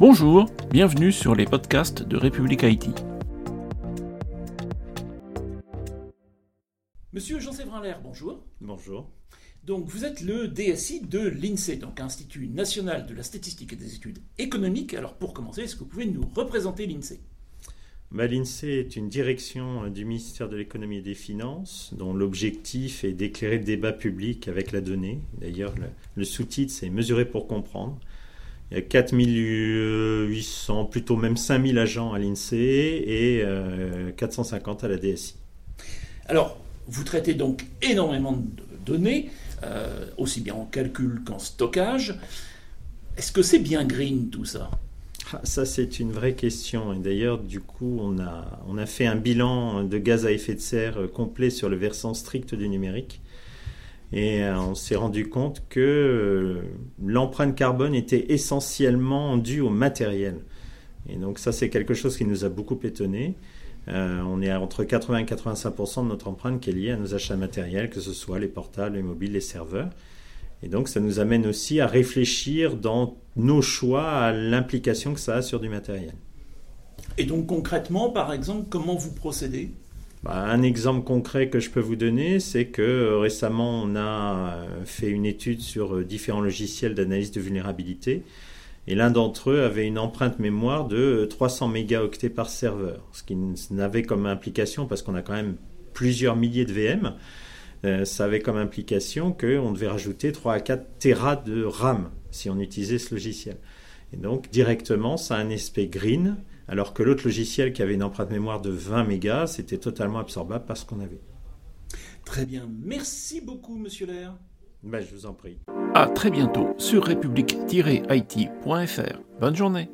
Bonjour, bienvenue sur les podcasts de République Haïti. Monsieur Jean-Séverin Lair, bonjour. Bonjour. Donc vous êtes le DSI de l'INSEE, donc Institut national de la statistique et des études économiques. Alors pour commencer, est-ce que vous pouvez nous représenter l'INSEE? Bah, L'INSEE est une direction euh, du ministère de l'économie et des finances dont l'objectif est d'éclairer le débat public avec la donnée. D'ailleurs, le, sous-titre, c'est Mesurer pour comprendre. Il y a 4800, plutôt même 5000 agents à l'INSEE et 450 euh, à la DSI. Alors, vous traitez donc énormément de données, euh, aussi bien en calcul qu'en stockage. Est-ce que c'est bien green tout ça? Ah, ça, c'est une vraie question. Et d'ailleurs, du coup, on a, on a fait un bilan de gaz à effet de serre complet sur le versant strict du numérique. Et euh, on s'est rendu compte que euh, l'empreinte carbone était essentiellement due au matériel. Et donc ça, c'est quelque chose qui nous a beaucoup étonné. Euh, on est entre 80 et 85% de notre empreinte qui est liée à nos achats matériels, que ce soit les portables, les mobiles, les serveurs. Et donc ça nous amène aussi à réfléchir dans nos choix à l'implication que ça a sur du matériel. Et donc concrètement, par exemple, comment vous procédez? Bah, un exemple concret que je peux vous donner, c'est que euh, récemment, on a euh, fait une étude sur euh, différents logiciels d'analyse de vulnérabilité. Et l'un d'entre eux avait une empreinte mémoire de 300 mégaoctets par serveur, ce qui n'avait comme implication, parce qu'on a quand même plusieurs milliers de VM, ça avait comme implication qu'on devait rajouter 3 à 4 terras de RAM si on utilisait ce logiciel. Et donc directement, ça a un aspect green, alors que l'autre logiciel qui avait une empreinte mémoire de 20 mégas, c'était totalement absorbable parce qu'on avait. Très bien, merci beaucoup Monsieur Lair. Ben, je vous en prie. À très bientôt sur république-it.fr. Bonne journée.